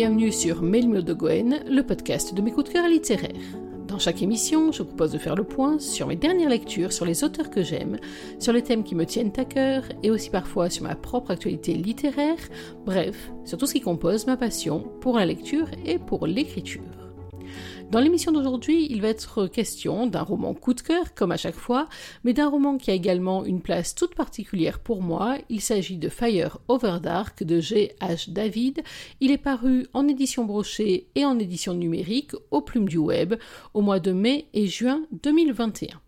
bienvenue sur Mail de Goen, le podcast de mes coups de cœur littéraires. Dans chaque émission, je vous propose de faire le point sur mes dernières lectures, sur les auteurs que j'aime, sur les thèmes qui me tiennent à cœur et aussi parfois sur ma propre actualité littéraire, bref, sur tout ce qui compose ma passion pour la lecture et pour l'écriture. Dans l'émission d'aujourd'hui, il va être question d'un roman coup de cœur, comme à chaque fois, mais d'un roman qui a également une place toute particulière pour moi. Il s'agit de Fire Over Dark de G.H. David. Il est paru en édition brochée et en édition numérique aux plumes du web au mois de mai et juin 2021.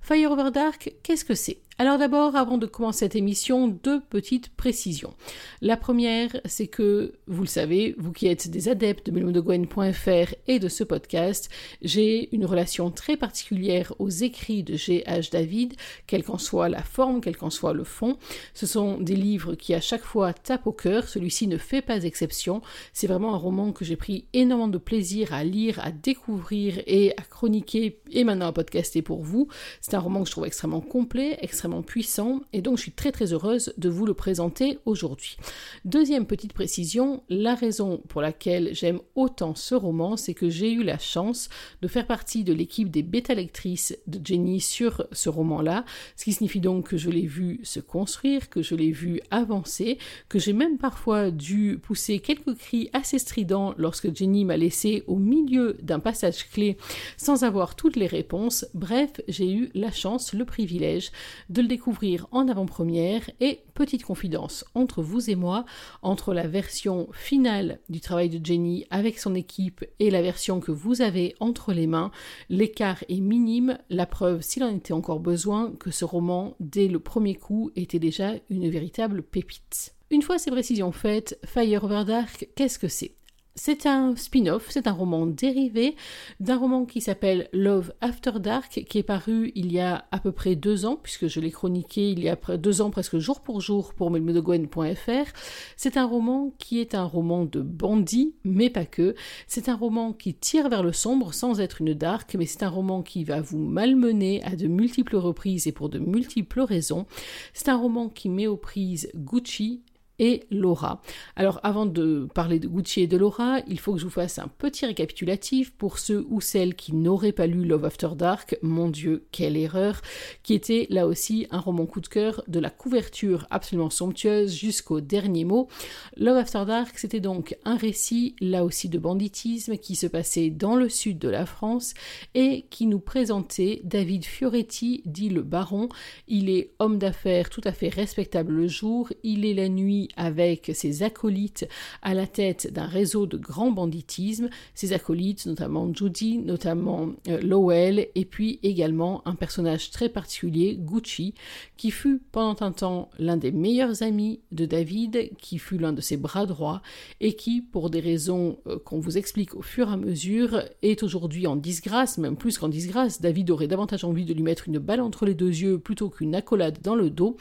Fire Over Dark, qu'est-ce que c'est? Alors d'abord, avant de commencer cette émission, deux petites précisions. La première, c'est que, vous le savez, vous qui êtes des adeptes de melmodegwen.fr et de ce podcast, j'ai une relation très particulière aux écrits de G.H. David, quelle qu'en soit la forme, quel qu'en soit le fond. Ce sont des livres qui à chaque fois tapent au cœur, celui-ci ne fait pas exception. C'est vraiment un roman que j'ai pris énormément de plaisir à lire, à découvrir et à chroniquer et maintenant à podcaster pour vous. C'est un roman que je trouve extrêmement complet, extrêmement puissant et donc je suis très très heureuse de vous le présenter aujourd'hui. Deuxième petite précision, la raison pour laquelle j'aime autant ce roman, c'est que j'ai eu la chance de faire partie de l'équipe des bêta-lectrices de Jenny sur ce roman-là, ce qui signifie donc que je l'ai vu se construire, que je l'ai vu avancer, que j'ai même parfois dû pousser quelques cris assez stridents lorsque Jenny m'a laissé au milieu d'un passage clé sans avoir toutes les réponses. Bref, j'ai eu la chance, le privilège de le découvrir en avant-première et petite confidence entre vous et moi, entre la version finale du travail de Jenny avec son équipe et la version que vous avez entre les mains, l'écart est minime, la preuve s'il en était encore besoin que ce roman dès le premier coup était déjà une véritable pépite. Une fois ces précisions faites, Fire Over Dark, qu'est-ce que c'est? C'est un spin-off, c'est un roman dérivé d'un roman qui s'appelle Love After Dark, qui est paru il y a à peu près deux ans, puisque je l'ai chroniqué il y a deux ans presque jour pour jour pour melmedogwen.fr. C'est un roman qui est un roman de bandit, mais pas que. C'est un roman qui tire vers le sombre sans être une dark, mais c'est un roman qui va vous malmener à de multiples reprises et pour de multiples raisons. C'est un roman qui met aux prises Gucci, et Laura. Alors avant de parler de Gucci et de Laura, il faut que je vous fasse un petit récapitulatif pour ceux ou celles qui n'auraient pas lu Love After Dark, mon dieu, quelle erreur, qui était là aussi un roman coup de cœur de la couverture absolument somptueuse jusqu'au dernier mot. Love After Dark, c'était donc un récit là aussi de banditisme qui se passait dans le sud de la France et qui nous présentait David Fioretti, dit le baron. Il est homme d'affaires tout à fait respectable le jour, il est la nuit avec ses acolytes à la tête d'un réseau de grand banditisme, ses acolytes notamment Judy, notamment euh, Lowell, et puis également un personnage très particulier, Gucci, qui fut pendant un temps l'un des meilleurs amis de David, qui fut l'un de ses bras droits, et qui, pour des raisons euh, qu'on vous explique au fur et à mesure, est aujourd'hui en disgrâce, même plus qu'en disgrâce. David aurait davantage envie de lui mettre une balle entre les deux yeux plutôt qu'une accolade dans le dos,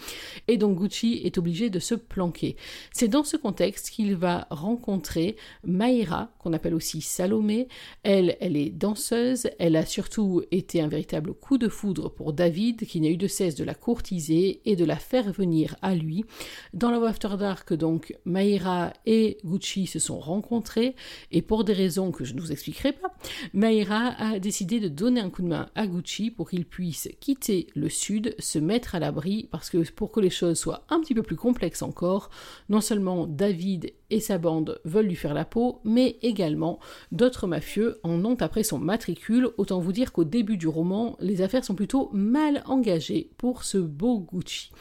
et donc Gucci est obligé de se planquer. C'est dans ce contexte qu'il va rencontrer Maïra, qu'on appelle aussi Salomé. Elle, elle est danseuse, elle a surtout été un véritable coup de foudre pour David, qui n'a eu de cesse de la courtiser et de la faire venir à lui. Dans Love After Dark, donc, Maïra et Gucci se sont rencontrés, et pour des raisons que je ne vous expliquerai pas, Maïra a décidé de donner un coup de main à Gucci pour qu'il puisse quitter le sud, se mettre à l'abri, parce que pour que les choses soient un petit peu plus complexes encore, non seulement David et sa bande veulent lui faire la peau, mais également d'autres mafieux en ont après son matricule. Autant vous dire qu'au début du roman, les affaires sont plutôt mal engagées pour ce beau Gucci.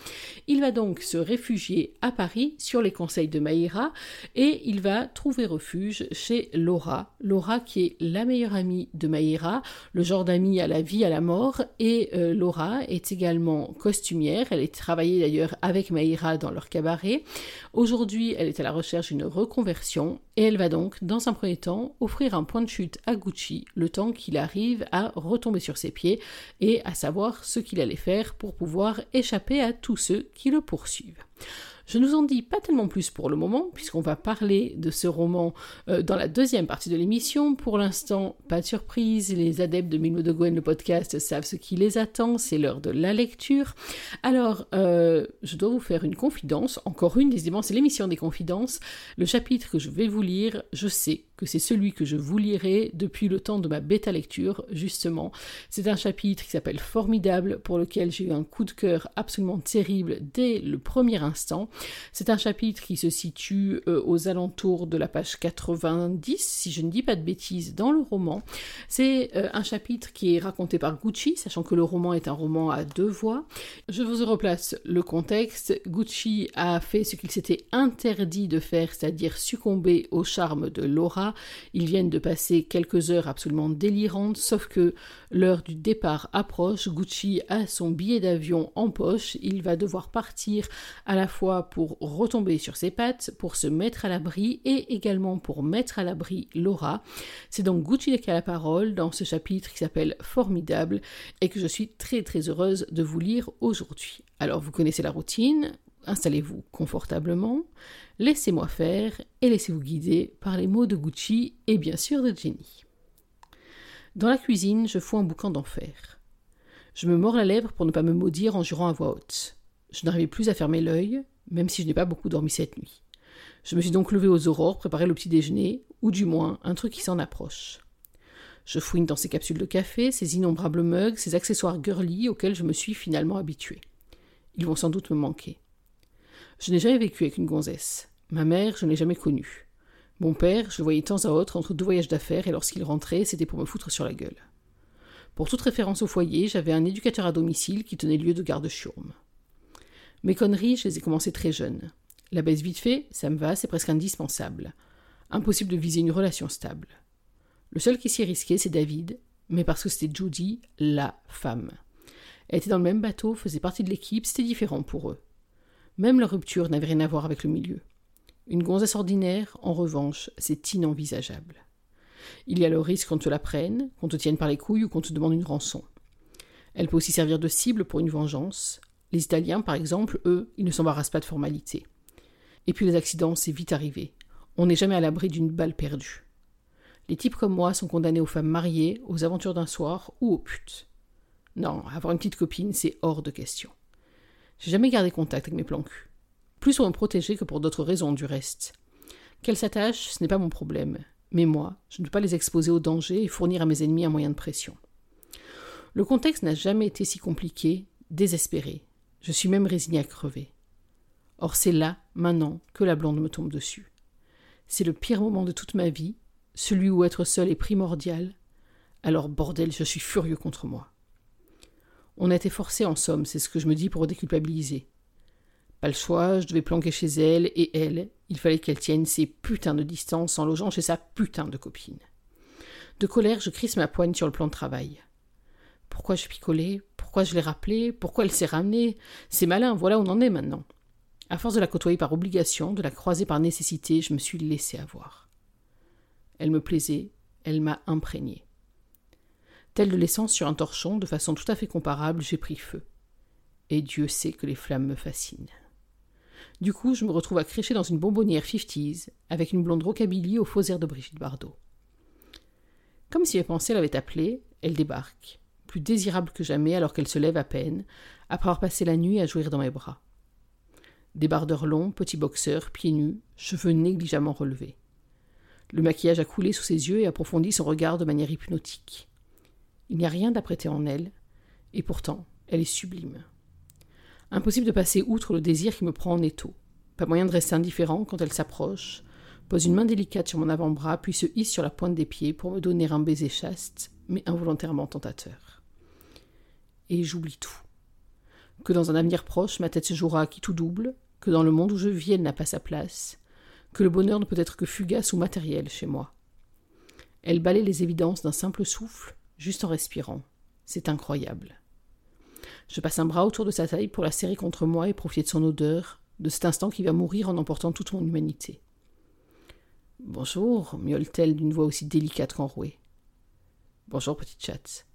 Il va donc se réfugier à Paris sur les conseils de Maïra et il va trouver refuge chez Laura. Laura qui est la meilleure amie de Maïra, le genre d'amie à la vie, à la mort, et euh, Laura est également costumière. Elle est travaillée d'ailleurs avec Maïra dans leur cabaret. Aujourd'hui, elle est à la recherche d'une reconversion et elle va donc, dans un premier temps, offrir un point de chute à Gucci le temps qu'il arrive à retomber sur ses pieds et à savoir ce qu'il allait faire pour pouvoir échapper à tous ceux qui le poursuivent. Je ne vous en dis pas tellement plus pour le moment, puisqu'on va parler de ce roman euh, dans la deuxième partie de l'émission. Pour l'instant, pas de surprise, les adeptes de Milmo de Gwen, le podcast, savent ce qui les attend, c'est l'heure de la lecture. Alors, euh, je dois vous faire une confidence, encore une, décidément, c'est l'émission des confidences. Le chapitre que je vais vous lire, je sais que c'est celui que je vous lirai depuis le temps de ma bêta lecture, justement. C'est un chapitre qui s'appelle Formidable, pour lequel j'ai eu un coup de cœur absolument terrible dès le premier instant. C'est un chapitre qui se situe euh, aux alentours de la page 90, si je ne dis pas de bêtises, dans le roman. C'est euh, un chapitre qui est raconté par Gucci, sachant que le roman est un roman à deux voix. Je vous replace le contexte. Gucci a fait ce qu'il s'était interdit de faire, c'est-à-dire succomber au charme de Laura ils viennent de passer quelques heures absolument délirantes, sauf que l'heure du départ approche. Gucci a son billet d'avion en poche. Il va devoir partir à la fois pour retomber sur ses pattes, pour se mettre à l'abri et également pour mettre à l'abri Laura. C'est donc Gucci qui a la parole dans ce chapitre qui s'appelle Formidable et que je suis très très heureuse de vous lire aujourd'hui. Alors vous connaissez la routine, installez-vous confortablement, laissez-moi faire et laissez-vous guider par les mots de Gucci et bien sûr de Jenny. Dans la cuisine, je fous un boucan d'enfer. Je me mords la lèvre pour ne pas me maudire en jurant à voix haute. Je n'arrivais plus à fermer l'œil, même si je n'ai pas beaucoup dormi cette nuit. Je me suis donc levé aux aurores, préparé le petit déjeuner, ou du moins un truc qui s'en approche. Je fouine dans ces capsules de café, ces innombrables mugs, ces accessoires girly auxquels je me suis finalement habitué. Ils vont sans doute me manquer. Je n'ai jamais vécu avec une gonzesse. Ma mère, je ne l'ai jamais connue. Mon père, je le voyais de temps à autre entre deux voyages d'affaires et lorsqu'il rentrait, c'était pour me foutre sur la gueule. Pour toute référence au foyer, j'avais un éducateur à domicile qui tenait lieu de garde-chiourme. Mes conneries, je les ai commencées très jeunes. La baisse vite fait, ça me va, c'est presque indispensable. Impossible de viser une relation stable. Le seul qui s'y risquait, c'est David, mais parce que c'était Judy, la femme. Elle était dans le même bateau, faisait partie de l'équipe, c'était différent pour eux. Même la rupture n'avait rien à voir avec le milieu. Une gonzesse ordinaire, en revanche, c'est inenvisageable. Il y a le risque qu'on te la prenne, qu'on te tienne par les couilles ou qu'on te demande une rançon. Elle peut aussi servir de cible pour une vengeance. Les Italiens, par exemple, eux, ils ne s'embarrassent pas de formalités. Et puis les accidents, c'est vite arrivé. On n'est jamais à l'abri d'une balle perdue. Les types comme moi sont condamnés aux femmes mariées, aux aventures d'un soir ou aux putes. Non, avoir une petite copine, c'est hors de question. J'ai jamais gardé contact avec mes plans. Plus pour me protéger que pour d'autres raisons, du reste. Qu'elles s'attachent, ce n'est pas mon problème. Mais moi, je ne peux pas les exposer au danger et fournir à mes ennemis un moyen de pression. Le contexte n'a jamais été si compliqué, désespéré. Je suis même résigné à crever. Or c'est là, maintenant, que la blonde me tombe dessus. C'est le pire moment de toute ma vie, celui où être seul est primordial. Alors bordel, je suis furieux contre moi. On a été forcé en somme, c'est ce que je me dis pour déculpabiliser. Pas le choix, je devais planquer chez elle, et elle, il fallait qu'elle tienne ses putains de distance en logeant chez sa putain de copine. De colère, je crisse ma poigne sur le plan de travail. Pourquoi je picolais? Pourquoi je l'ai rappelé? Pourquoi elle s'est ramenée? C'est malin, voilà où on en est maintenant. À force de la côtoyer par obligation, de la croiser par nécessité, je me suis laissé avoir. Elle me plaisait, elle m'a imprégné. Tel de l'essence sur un torchon, de façon tout à fait comparable, j'ai pris feu. Et Dieu sait que les flammes me fascinent. Du coup, je me retrouve à dans une bonbonnière fifties, avec une blonde rockabilly au faux air de Brigitte Bardot. Comme si mes pensées l'avaient appelée, elle débarque, plus désirable que jamais alors qu'elle se lève à peine, après avoir passé la nuit à jouir dans mes bras. Débardeur long, petit boxeur, pieds nus, cheveux négligemment relevés. Le maquillage a coulé sous ses yeux et approfondi son regard de manière hypnotique. Il n'y a rien d'apprêté en elle, et pourtant, elle est sublime. Impossible de passer outre le désir qui me prend en étau. Pas moyen de rester indifférent quand elle s'approche, pose une main délicate sur mon avant-bras, puis se hisse sur la pointe des pieds pour me donner un baiser chaste, mais involontairement tentateur. Et j'oublie tout. Que dans un avenir proche, ma tête se jouera à qui tout double, que dans le monde où je vis, elle n'a pas sa place, que le bonheur ne peut être que fugace ou matériel chez moi. Elle balaye les évidences d'un simple souffle, juste en respirant. C'est incroyable. Je passe un bras autour de sa taille pour la serrer contre moi et profiter de son odeur, de cet instant qui va mourir en emportant toute mon humanité. Bonjour, miaule-t-elle d'une voix aussi délicate qu'enrouée. Bonjour, petite chatte.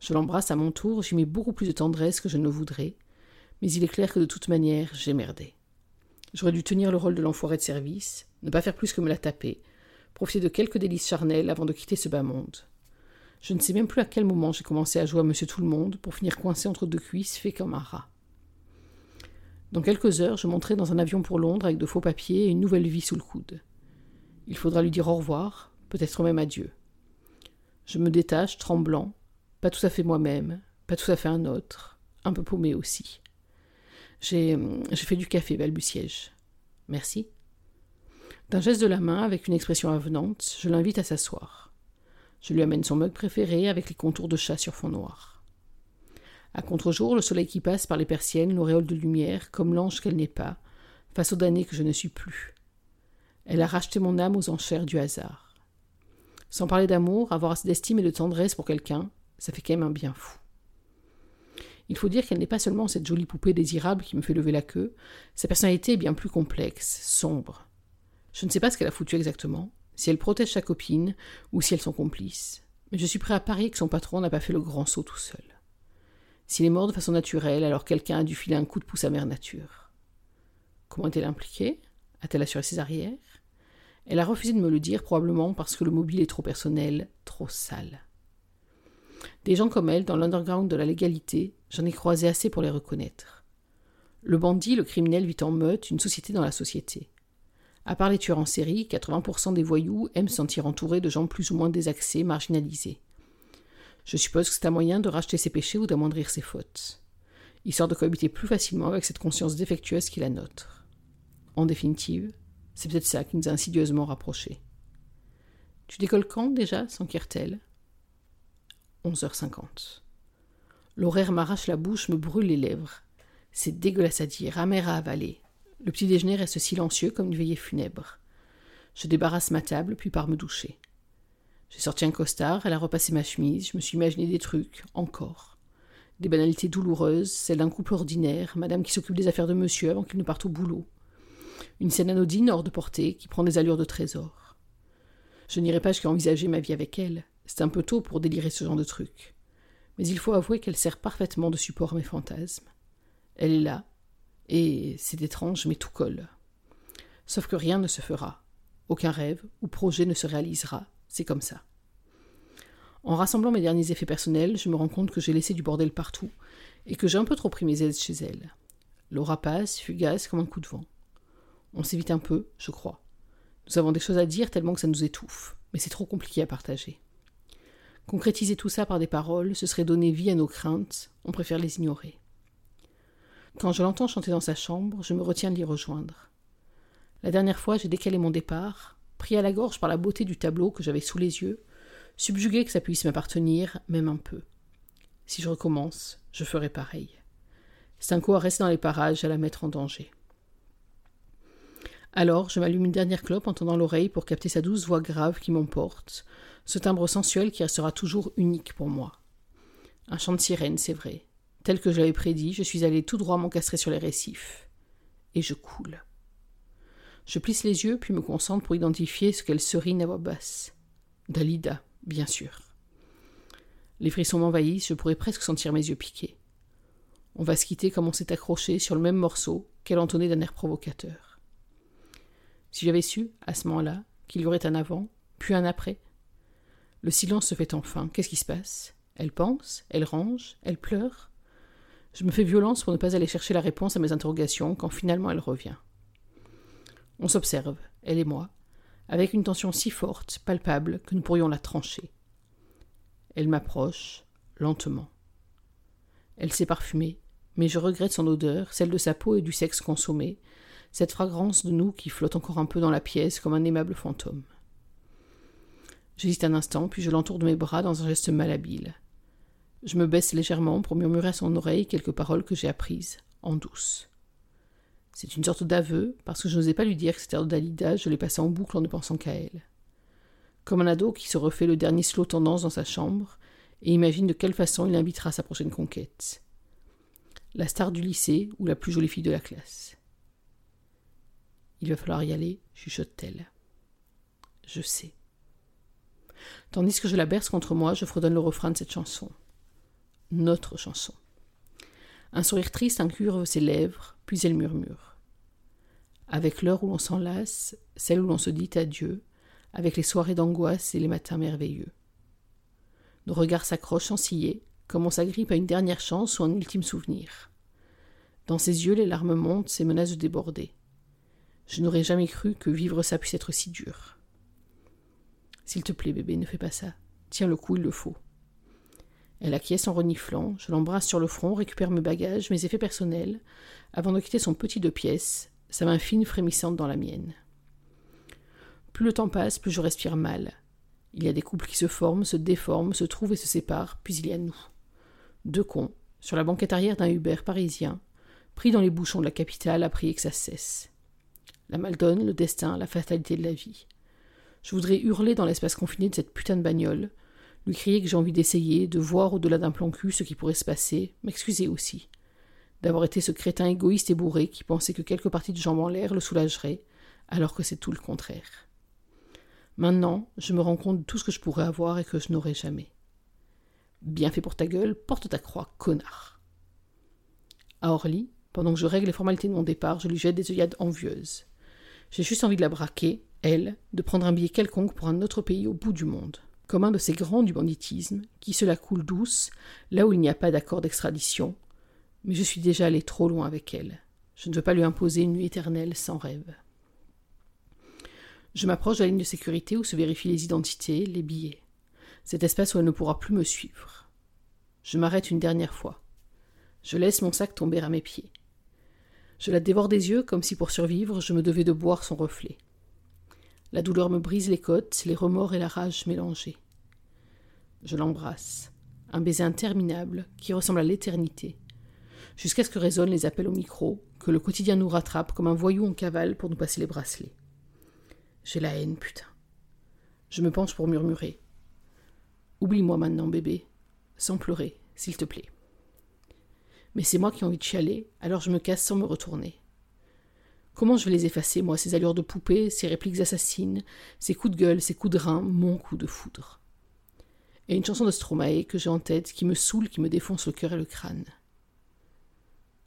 Je l'embrasse à mon tour, j'y mets beaucoup plus de tendresse que je ne voudrais, mais il est clair que de toute manière, j'ai merdé. J'aurais dû tenir le rôle de l'enfoiré de service, ne pas faire plus que me la taper, profiter de quelques délices charnelles avant de quitter ce bas monde. Je ne sais même plus à quel moment j'ai commencé à jouer à Monsieur Tout-le-Monde pour finir coincé entre deux cuisses fait comme un rat. Dans quelques heures, je monterai dans un avion pour Londres avec de faux papiers et une nouvelle vie sous le coude. Il faudra lui dire au revoir, peut-être même adieu. Je me détache, tremblant, pas tout à fait moi-même, pas tout à fait un autre, un peu paumé aussi. J'ai, j'ai fait du café, balbutiai-je. Merci. D'un geste de la main, avec une expression avenante, je l'invite à s'asseoir. Je lui amène son mug préféré avec les contours de chat sur fond noir. À contre-jour, le soleil qui passe par les persiennes l'auréole de lumière, comme l'ange qu'elle n'est pas, face aux damnés que je ne suis plus. Elle a racheté mon âme aux enchères du hasard. Sans parler d'amour, avoir assez d'estime et de tendresse pour quelqu'un, ça fait quand même un bien fou. Il faut dire qu'elle n'est pas seulement cette jolie poupée désirable qui me fait lever la queue, sa personnalité est bien plus complexe, sombre. Je ne sais pas ce qu'elle a foutu exactement, si elle protège sa copine ou si elles sont complices, mais je suis prêt à parier que son patron n'a pas fait le grand saut tout seul. S'il est mort de façon naturelle, alors quelqu'un a dû filer un coup de pouce à mère nature. Comment est-elle impliquée? A-t-elle assuré ses arrières? Elle a refusé de me le dire, probablement parce que le mobile est trop personnel, trop sale. Des gens comme elle, dans l'underground de la légalité, j'en ai croisé assez pour les reconnaître. Le bandit, le criminel vit en meute, une société dans la société. À part les tueurs en série, 80% des voyous aiment se sentir entourés de gens plus ou moins désaxés, marginalisés. Je suppose que c'est un moyen de racheter ses péchés ou d'amoindrir ses fautes. Histoire de cohabiter plus facilement avec cette conscience défectueuse qui est la nôtre. En définitive, c'est peut-être ça qui nous a insidieusement rapprochés. Tu décolles quand déjà s'enquiert-elle? 11h50. L'horaire m'arrache la bouche, me brûle les lèvres. C'est dégueulasse à dire, amer à avaler. Le petit déjeuner reste silencieux comme une veillée funèbre. Je débarrasse ma table, puis pars me doucher. J'ai sorti un costard, elle a repassé ma chemise, je me suis imaginé des trucs, encore. Des banalités douloureuses, celles d'un couple ordinaire, madame qui s'occupe des affaires de monsieur avant qu'il ne parte au boulot. Une scène anodine hors de portée qui prend des allures de trésor. Je n'irai pas jusqu'à envisager ma vie avec elle. C'est un peu tôt pour délirer ce genre de truc. Mais il faut avouer qu'elle sert parfaitement de support à mes fantasmes. Elle est là, et c'est étrange, mais tout colle. Sauf que rien ne se fera. Aucun rêve ou projet ne se réalisera. C'est comme ça. En rassemblant mes derniers effets personnels, je me rends compte que j'ai laissé du bordel partout et que j'ai un peu trop pris mes aides chez elle. L'aura passe, fugace comme un coup de vent. On s'évite un peu, je crois. Nous avons des choses à dire tellement que ça nous étouffe, mais c'est trop compliqué à partager. Concrétiser tout ça par des paroles, ce serait donner vie à nos craintes, on préfère les ignorer. Quand je l'entends chanter dans sa chambre, je me retiens de l'y rejoindre. La dernière fois, j'ai décalé mon départ, pris à la gorge par la beauté du tableau que j'avais sous les yeux, subjugué que ça puisse m'appartenir, même un peu. Si je recommence, je ferai pareil. C'est un coup à rester dans les parages, à la mettre en danger. Alors, je m'allume une dernière clope en tendant l'oreille pour capter sa douce voix grave qui m'emporte, ce timbre sensuel qui restera toujours unique pour moi. Un chant de sirène, c'est vrai. Tel que je l'avais prédit, je suis allé tout droit m'encastrer sur les récifs. Et je coule. Je plisse les yeux, puis me concentre pour identifier ce qu'elle serine à voix basse. Dalida, bien sûr. Les frissons m'envahissent, je pourrais presque sentir mes yeux piquer. On va se quitter comme on s'est accroché sur le même morceau qu'elle entonnait d'un air provocateur. Si j'avais su, à ce moment-là, qu'il y aurait un avant, puis un après, le silence se fait enfin. Qu'est-ce qui se passe? Elle pense Elle range Elle pleure Je me fais violence pour ne pas aller chercher la réponse à mes interrogations quand finalement elle revient. On s'observe, elle et moi, avec une tension si forte, palpable, que nous pourrions la trancher. Elle m'approche, lentement. Elle s'est parfumée, mais je regrette son odeur, celle de sa peau et du sexe consommé, cette fragrance de nous qui flotte encore un peu dans la pièce comme un aimable fantôme. J'hésite un instant, puis je l'entoure de mes bras dans un geste malhabile. Je me baisse légèrement pour murmurer à son oreille quelques paroles que j'ai apprises, en douce. C'est une sorte d'aveu, parce que je n'osais pas lui dire que cette heure de Dalida, je l'ai passée en boucle en ne pensant qu'à elle. Comme un ado qui se refait le dernier slow tendance dans sa chambre et imagine de quelle façon il invitera sa prochaine conquête. La star du lycée ou la plus jolie fille de la classe. Il va falloir y aller, chuchote-t-elle. Je sais. Tandis que je la berce contre moi, je fredonne le refrain de cette chanson. Notre chanson. Un sourire triste incurve ses lèvres, puis elle murmure. avec l'heure où l'on s'enlace, celle où l'on se dit adieu, avec les soirées d'angoisse et les matins merveilleux. Nos regards s'accrochent scier, comme on s'agrippe à une dernière chance ou un ultime souvenir. Dans ses yeux, les larmes montent, ses menaces de déborder. Je n'aurais jamais cru que vivre ça puisse être si dur. S'il te plaît, bébé, ne fais pas ça. Tiens le coup, il le faut. Elle acquiesce en reniflant, je l'embrasse sur le front, récupère mes bagages, mes effets personnels, avant de quitter son petit deux pièces, sa main fine frémissante dans la mienne. Plus le temps passe, plus je respire mal. Il y a des couples qui se forment, se déforment, se trouvent et se séparent, puis il y a nous. Deux cons, sur la banquette arrière d'un Uber parisien, pris dans les bouchons de la capitale à prier que ça cesse. La maldonne, le destin, la fatalité de la vie. Je voudrais hurler dans l'espace confiné de cette putain de bagnole, lui crier que j'ai envie d'essayer, de voir au-delà d'un plan cul ce qui pourrait se passer, m'excuser aussi. D'avoir été ce crétin égoïste et bourré qui pensait que quelques parties de jambes en l'air le soulageraient, alors que c'est tout le contraire. Maintenant, je me rends compte de tout ce que je pourrais avoir et que je n'aurai jamais. Bien fait pour ta gueule, porte ta croix, connard. À Orly, pendant que je règle les formalités de mon départ, je lui jette des œillades envieuses. J'ai juste envie de la braquer, elle, de prendre un billet quelconque pour un autre pays au bout du monde. Comme un de ces grands du banditisme, qui se la coule douce, là où il n'y a pas d'accord d'extradition. Mais je suis déjà allé trop loin avec elle. Je ne veux pas lui imposer une nuit éternelle sans rêve. Je m'approche de la ligne de sécurité où se vérifient les identités, les billets. Cet espace où elle ne pourra plus me suivre. Je m'arrête une dernière fois. Je laisse mon sac tomber à mes pieds. Je la dévore des yeux comme si pour survivre je me devais de boire son reflet. La douleur me brise les côtes, les remords et la rage mélangés. Je l'embrasse, un baiser interminable qui ressemble à l'éternité, jusqu'à ce que résonnent les appels au micro, que le quotidien nous rattrape comme un voyou en cavale pour nous passer les bracelets. J'ai la haine, putain. Je me penche pour murmurer. Oublie-moi maintenant, bébé, sans pleurer, s'il te plaît. Mais c'est moi qui ai envie de chialer, alors je me casse sans me retourner. Comment je vais les effacer, moi, ces allures de poupée, ces répliques assassines, ces coups de gueule, ces coups de rein, mon coup de foudre Et une chanson de Stromae que j'ai en tête qui me saoule, qui me défonce le cœur et le crâne.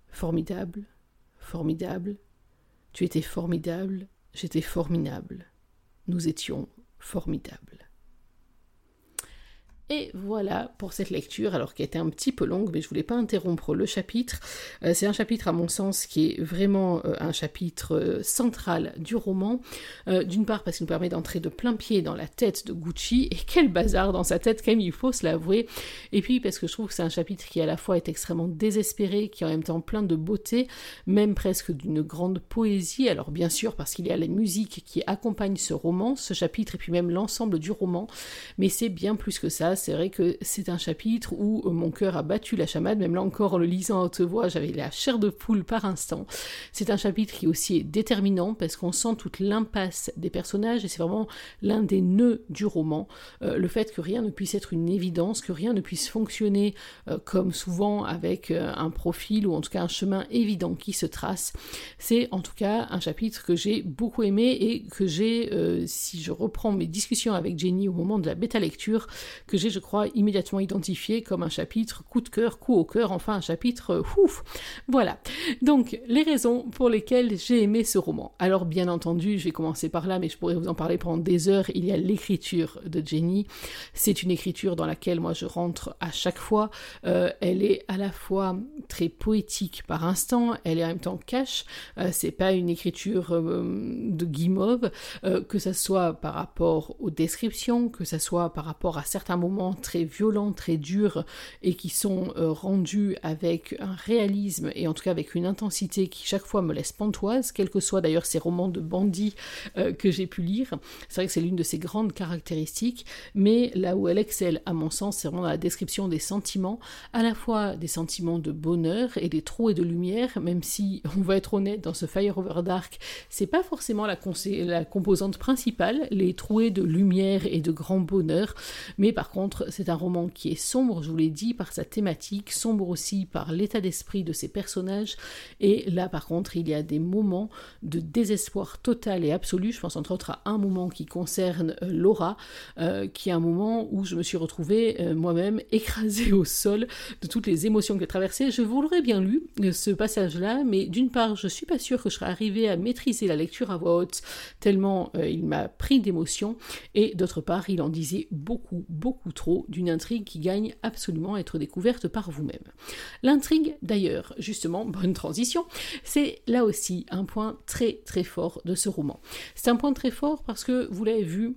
Formidable, formidable, tu étais formidable, j'étais formidable nous étions formidables. Et voilà pour cette lecture, alors qui été un petit peu longue, mais je voulais pas interrompre le chapitre. Euh, c'est un chapitre, à mon sens, qui est vraiment euh, un chapitre euh, central du roman. D'une part, parce qu'il nous permet d'entrer de plein pied dans la tête de Gucci, et quel bazar dans sa tête, quand même, il faut se l'avouer. Et puis, parce que je trouve que c'est un chapitre qui, à la fois, est extrêmement désespéré, qui est en même temps plein de beauté, même presque d'une grande poésie. Alors, bien sûr, parce qu'il y a la musique qui accompagne ce roman, ce chapitre, et puis même l'ensemble du roman, mais c'est bien plus que ça c'est vrai que c'est un chapitre où euh, mon cœur a battu la chamade, même là encore en le lisant à haute voix, j'avais la chair de poule par instant. C'est un chapitre qui aussi est déterminant parce qu'on sent toute l'impasse des personnages et c'est vraiment l'un des nœuds du roman. Euh, le fait que rien ne puisse être une évidence, que rien ne puisse fonctionner euh, comme souvent avec un profil ou en tout cas un chemin évident qui se trace. C'est en tout cas un chapitre que j'ai beaucoup aimé et que j'ai, si je reprends mes discussions avec Jenny au moment de la bêta lecture, que j'ai je crois, immédiatement identifié comme un chapitre coup de cœur, coup au cœur, enfin un chapitre euh, ouf. Voilà. Donc, les raisons pour lesquelles j'ai aimé ce roman. Alors, bien entendu, je vais commencer par là, mais je pourrais vous en parler pendant des heures. Il y a l'écriture de Jenny. C'est une écriture dans laquelle moi je rentre à chaque fois. Euh, elle est à la fois très poétique par instant, elle est en même temps cash. Euh, c'est pas une écriture de guimauve, que ça soit par rapport aux descriptions, que ça soit par rapport à certains moments très violents, très durs et qui sont euh, rendus avec un réalisme et en tout cas avec une intensité qui chaque fois me laisse pantoise, quels que soient d'ailleurs ces romans de bandits euh, que j'ai pu lire. C'est vrai que c'est l'une de ses grandes caractéristiques, mais là où elle excelle, à mon sens, c'est vraiment la description des sentiments, à la fois des sentiments de bonheur et des trous et de lumière, même si on va être honnête, dans ce Fire Over Dark, c'est pas forcément la, la composante principale, les trouées de lumière et de grand bonheur, mais par contre c'est un roman qui est sombre, je vous l'ai dit, par sa thématique, sombre aussi par l'état d'esprit de ses personnages. Et là, par contre, il y a des moments de désespoir total et absolu. Je pense entre autres à un moment qui concerne euh, Laura, euh, qui est un moment où je me suis retrouvée euh, moi-même écrasée au sol de toutes les émotions que j'ai traversées. Je vous l'aurais bien lu, ce passage-là, mais d'une part, je suis pas sûre que je serais arrivée à maîtriser la lecture à voix haute, tellement il m'a pris d'émotion, et d'autre part, il en disait beaucoup, beaucoup trop d'une intrigue qui gagne absolument à être découverte par vous-même. L'intrigue, d'ailleurs, justement, bonne transition, c'est là aussi un point très très fort de ce roman. C'est un point très fort parce que, vous l'avez vu,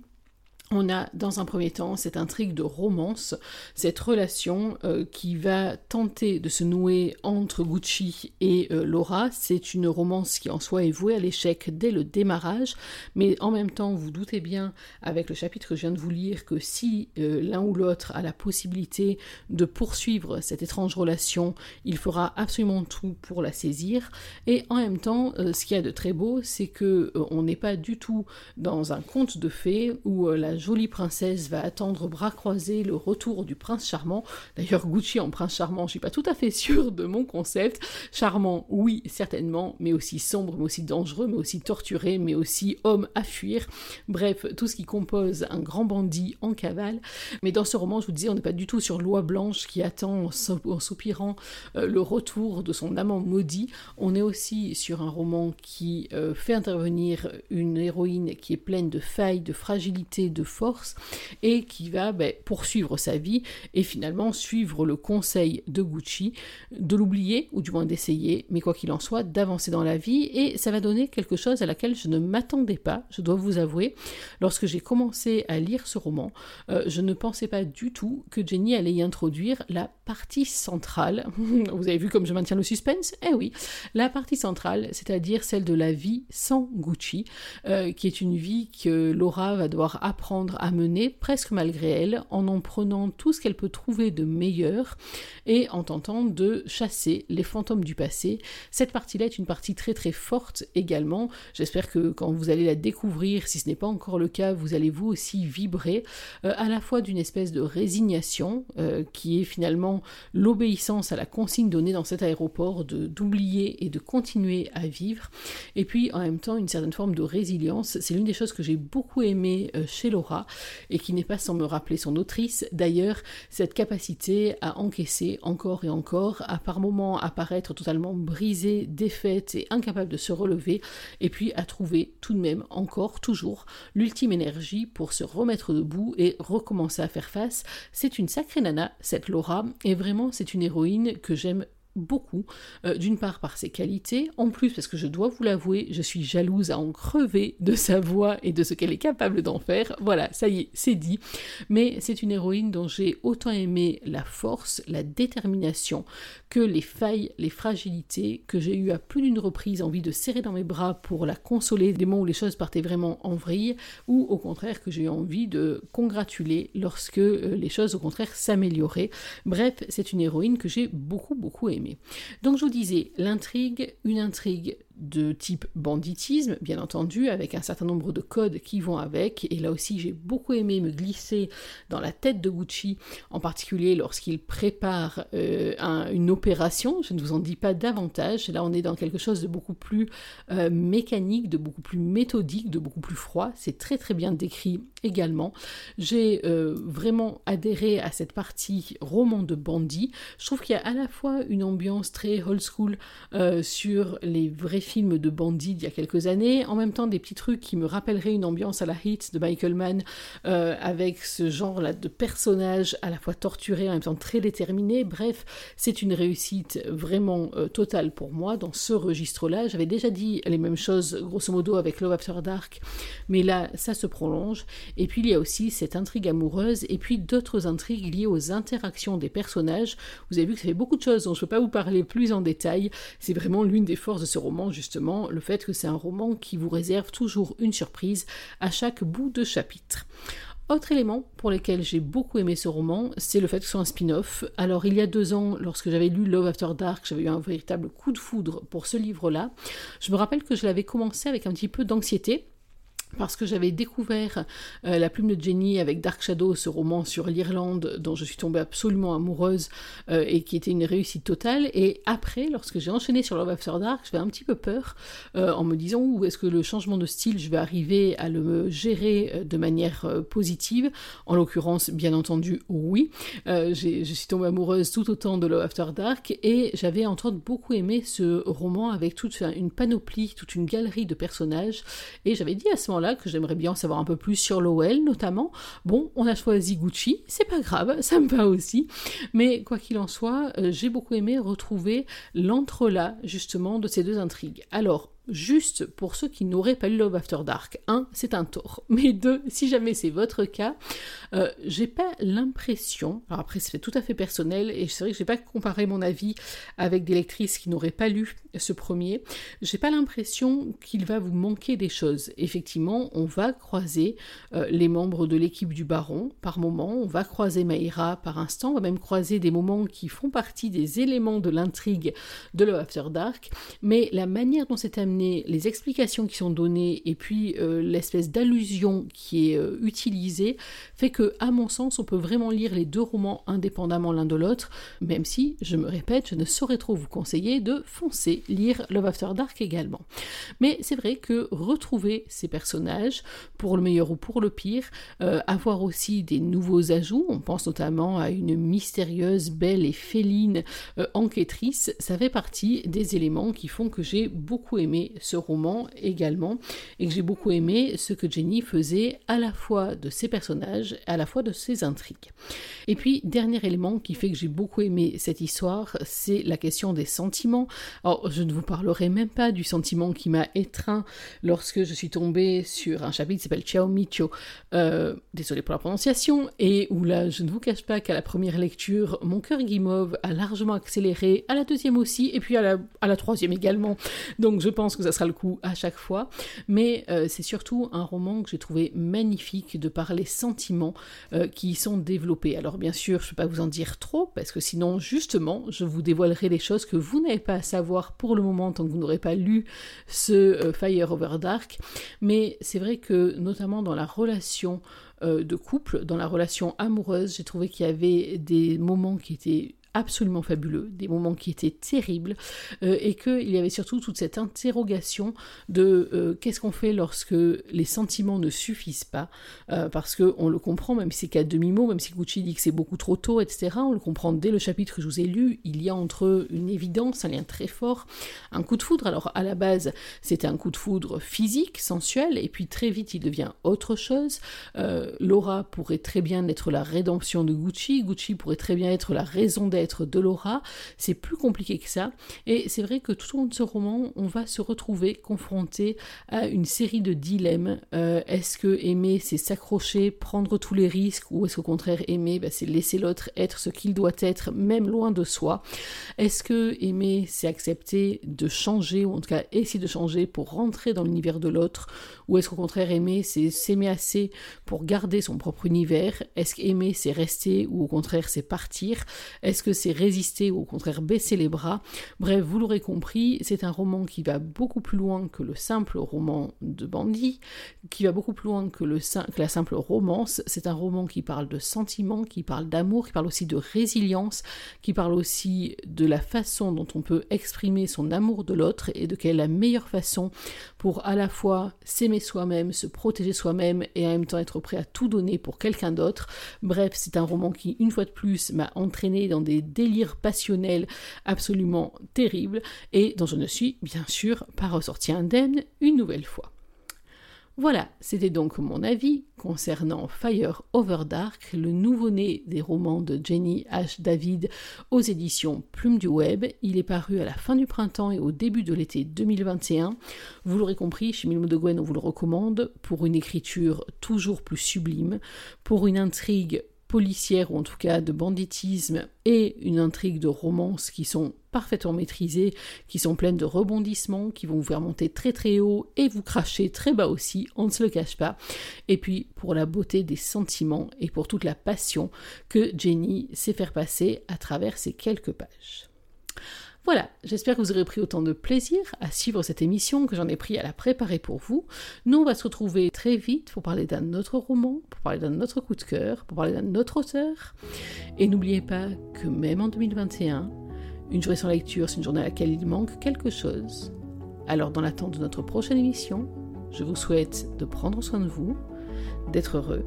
on a dans un premier temps cette intrigue de romance, cette relation euh, qui va tenter de se nouer entre Gucci et euh, Laura. C'est une romance qui en soi est vouée à l'échec dès le démarrage, mais en même temps, vous doutez bien avec le chapitre que je viens de vous lire que si euh, l'un ou l'autre a la possibilité de poursuivre cette étrange relation, il fera absolument tout pour la saisir. Et en même temps, ce qu'il y a de très beau, c'est que on n'est pas du tout dans un conte de fées où la jolie princesse va attendre bras croisés le retour du prince charmant. D'ailleurs, Gucci en prince charmant, je suis pas tout à fait sûre de mon concept. Charmant, oui, certainement, mais aussi sombre, mais aussi dangereux, mais aussi torturé, mais aussi homme à fuir. Bref, tout ce qui compose un grand bandit en cavale. Mais dans ce roman, je vous disais, on n'est pas du tout sur Loi Blanche qui attend en soupirant euh, le retour de son amant maudit. On est aussi sur un roman qui euh, fait intervenir une héroïne qui est pleine de failles, de fragilité, de force et qui va ben, poursuivre sa vie et finalement suivre le conseil de Gucci de l'oublier ou du moins d'essayer, mais quoi qu'il en soit, d'avancer dans la vie et ça va donner quelque chose à laquelle je ne m'attendais pas, je dois vous avouer. Lorsque j'ai commencé à lire ce roman, euh, je ne pensais pas du tout que Jenny allait y introduire la partie centrale. vous avez vu comme je maintiens le suspense? Eh oui, la partie centrale, c'est-à-dire celle de la vie sans Gucci, euh, qui est une vie que Laura va devoir apprendre à mener presque malgré elle, en en prenant tout ce qu'elle peut trouver de meilleur et en tentant de chasser les fantômes du passé. Cette partie-là est une partie très très forte également. J'espère que quand vous allez la découvrir, si ce n'est pas encore le cas, vous allez vous aussi vibrer euh, à la fois d'une espèce de résignation euh, qui est finalement l'obéissance à la consigne donnée dans cet aéroport de d'oublier et de continuer à vivre et puis en même temps une certaine forme de résilience. C'est l'une des choses que j'ai beaucoup aimé euh, chez Et qui n'est pas sans me rappeler son autrice. D'ailleurs, cette capacité à encaisser encore et encore, à par moments apparaître totalement brisée, défaite et incapable de se relever, et puis à trouver tout de même encore, toujours, l'ultime énergie pour se remettre debout et recommencer à faire face. C'est une sacrée nana, cette Laura, et vraiment c'est une héroïne que j'aime beaucoup, euh, d'une part par ses qualités, en plus parce que je dois vous l'avouer, je suis jalouse à en crever de sa voix et de ce qu'elle est capable d'en faire. Voilà, ça y est, c'est dit. Mais c'est une héroïne dont j'ai autant aimé la force, la détermination, que les failles, les fragilités, que j'ai eu à plus d'une reprise envie de serrer dans mes bras pour la consoler des moments où les choses partaient vraiment en vrille, ou au contraire que j'ai eu envie de congratuler lorsque euh, les choses au contraire s'amélioraient. Bref, c'est une héroïne que j'ai beaucoup beaucoup aimée. Donc je vous disais, l'intrigue, une intrigue de type banditisme, bien entendu, avec un certain nombre de codes qui vont avec. Et là aussi, j'ai beaucoup aimé me glisser dans la tête de Gucci, en particulier lorsqu'il prépare euh, une opération. Je ne vous en dis pas davantage. Là, on est dans quelque chose de beaucoup plus euh, mécanique, de beaucoup plus méthodique, de beaucoup plus froid. C'est très très bien décrit également. J'ai euh, vraiment adhéré à cette partie roman de bandit. Je trouve qu'il y a à la fois une ambiance très old school sur les vrais films de bandits il y a quelques années, en même temps des petits trucs qui me rappelleraient une ambiance à la hit de Michael Mann, euh, avec ce genre-là de personnages à la fois torturés, en même temps très déterminés. Bref, c'est une réussite vraiment euh, totale pour moi dans ce registre-là. J'avais déjà dit les mêmes choses, grosso modo, avec Love After Dark, mais là, ça se prolonge. Et puis, il y a aussi cette intrigue amoureuse, et puis d'autres intrigues liées aux interactions des personnages. Vous avez vu que ça fait beaucoup de choses dont je ne peux pas vous parler plus en détail. C'est vraiment l'une des forces de ce roman, justement le fait que c'est un roman qui vous réserve toujours une surprise à chaque bout de chapitre. Autre élément pour lequel j'ai beaucoup aimé ce roman, c'est le fait que ce soit un spin-off. Alors il y a deux ans, lorsque j'avais lu Love After Dark, j'avais eu un véritable coup de foudre pour ce livre-là. Je me rappelle que je l'avais commencé avec un petit peu d'anxiété parce que j'avais découvert euh, La plume de Jenny avec Dark Shadow, ce roman sur l'Irlande dont je suis tombée absolument amoureuse euh, et qui était une réussite totale. Et après, lorsque j'ai enchaîné sur Love After Dark, j'avais un petit peu peur euh, en me disant où est-ce que le changement de style, je vais arriver à le gérer de manière positive? En l'occurrence, bien entendu, oui. je suis tombée amoureuse tout autant de Love After Dark et j'avais entre autres beaucoup aimé ce roman avec toute une panoplie, toute une galerie de personnages. Et j'avais dit à ce moment-là que j'aimerais bien savoir un peu plus sur Lowell notamment. Bon, on a choisi Gucci, c'est pas grave, ça me va aussi. Mais quoi qu'il en soit, euh, j'ai beaucoup aimé retrouver l'entrelac justement de ces deux intrigues. Alors, juste pour ceux qui n'auraient pas lu Love After Dark. Un, c'est un tort. Mais deux, si jamais c'est votre cas, euh, j'ai pas l'impression, alors après c'est tout à fait personnel, et c'est vrai que j'ai pas comparé mon avis avec des lectrices qui n'auraient pas lu ce premier, j'ai pas l'impression qu'il va vous manquer des choses. Effectivement, on va croiser euh, les membres de l'équipe du baron par moment, on va croiser Maïra par instant, on va même croiser des moments qui font partie des éléments de l'intrigue de Love After Dark, mais la manière dont c'est amené les explications qui sont données et puis euh, l'espèce d'allusion qui est euh, utilisée fait que, à mon sens, on peut vraiment lire les deux romans indépendamment l'un de l'autre, même si, je me répète, je ne saurais trop vous conseiller de foncer lire Love After Dark également. Mais c'est vrai que retrouver ces personnages, pour le meilleur ou pour le pire, euh, avoir aussi des nouveaux ajouts, on pense notamment à une mystérieuse, belle et féline enquêtrice, ça fait partie des éléments qui font que j'ai beaucoup aimé ce roman également et que j'ai beaucoup aimé ce que Jenny faisait à la fois de ses personnages, à la fois de ses intrigues. Et puis, dernier élément qui fait que j'ai beaucoup aimé cette histoire, c'est la question des sentiments. Alors, je ne vous parlerai même pas du sentiment qui m'a étreint lorsque je suis tombée sur un chapitre qui s'appelle Ciao Micho, euh, désolé pour la prononciation, et où là, je ne vous cache pas qu'à la première lecture, mon cœur guimauve a largement accéléré, à la deuxième aussi, et puis à la, à la troisième également. Donc, je pense que ça sera le coup à chaque fois, mais euh, c'est surtout un roman que j'ai trouvé magnifique de par les sentiments euh, qui y sont développés. Alors bien sûr, je ne peux pas vous en dire trop, parce que sinon, justement, je vous dévoilerai des choses que vous n'avez pas à savoir pour le moment tant que vous n'aurez pas lu ce euh, Fire Over Dark, mais c'est vrai que notamment dans la relation de couple, dans la relation amoureuse, j'ai trouvé qu'il y avait des moments qui étaient absolument fabuleux, des moments qui étaient terribles, euh, et qu'il y avait surtout toute cette interrogation de euh, qu'est-ce qu'on fait lorsque les sentiments ne suffisent pas, euh, parce qu'on le comprend, même si c'est qu'à demi-mot, même si Gucci dit que c'est beaucoup trop tôt, etc., on le comprend dès le chapitre que je vous ai lu, il y a entre eux une évidence, un lien très fort, un coup de foudre, alors à la base c'était un coup de foudre physique, sensuel, et puis très vite il devient autre chose, Laura pourrait très bien être la rédemption de Gucci, Gucci pourrait très bien être la raison d'être de Laura, c'est plus compliqué que ça. Et c'est vrai que tout au long de ce roman, on va se retrouver confronté à une série de dilemmes. Euh, est-ce que aimer, c'est s'accrocher, prendre tous les risques, ou est-ce qu'au contraire, aimer, bah, c'est laisser l'autre être ce qu'il doit être, même loin de soi? Est-ce que aimer, c'est accepter de changer, ou en tout cas essayer de changer pour rentrer dans l'univers de l'autre? Ou est-ce qu'au contraire, aimer, c'est s'aimer assez pour garder son propre univers? Est-ce qu'aimer, c'est rester, ou au contraire, c'est partir? Est-ce que c'est résister ou au contraire baisser les bras. Bref, vous l'aurez compris, c'est un roman qui va beaucoup plus loin que le simple roman de bandit, qui va beaucoup plus loin que, le, que la simple romance. C'est un roman qui parle de sentiments, qui parle d'amour, qui parle aussi de résilience, qui parle aussi de la façon dont on peut exprimer son amour de l'autre et de quelle est la meilleure façon pour à la fois s'aimer soi-même, se protéger soi-même et en même temps être prêt à tout donner pour quelqu'un d'autre. Bref, c'est un roman qui, une fois de plus, m'a entraîné dans des délire passionnel absolument terrible et dont je ne suis bien sûr pas ressorti indemne une nouvelle fois. Voilà, c'était donc mon avis concernant Fire Over Dark, le nouveau-né des romans de Jenny H. David aux éditions Plume du Web. Il est paru à la fin du printemps et au début de l'été 2021. Vous l'aurez compris, chez Milmo de Gwen, on vous le recommande pour une écriture toujours plus sublime, pour une intrigue policière ou en tout cas de banditisme et une intrigue de romance qui sont parfaitement maîtrisées, qui sont pleines de rebondissements, qui vont vous faire monter très très haut et vous cracher très bas aussi, on ne se le cache pas. Et puis pour la beauté des sentiments et pour toute la passion que Jenny sait faire passer à travers ces quelques pages. Voilà, j'espère que vous aurez pris autant de plaisir à suivre cette émission que j'en ai pris à la préparer pour vous. Nous, on va se retrouver très vite pour parler d'un autre roman, pour parler d'un autre coup de cœur, pour parler d'un autre auteur. Et n'oubliez pas que même en 2021, une journée sans lecture, c'est une journée à laquelle il manque quelque chose. Alors, dans l'attente de notre prochaine émission, je vous souhaite de prendre soin de vous, d'être heureux,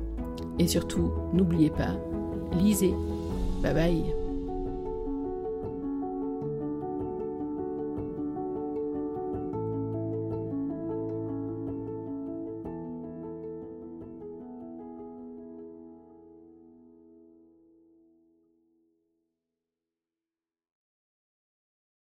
et surtout, n'oubliez pas, lisez. Bye bye.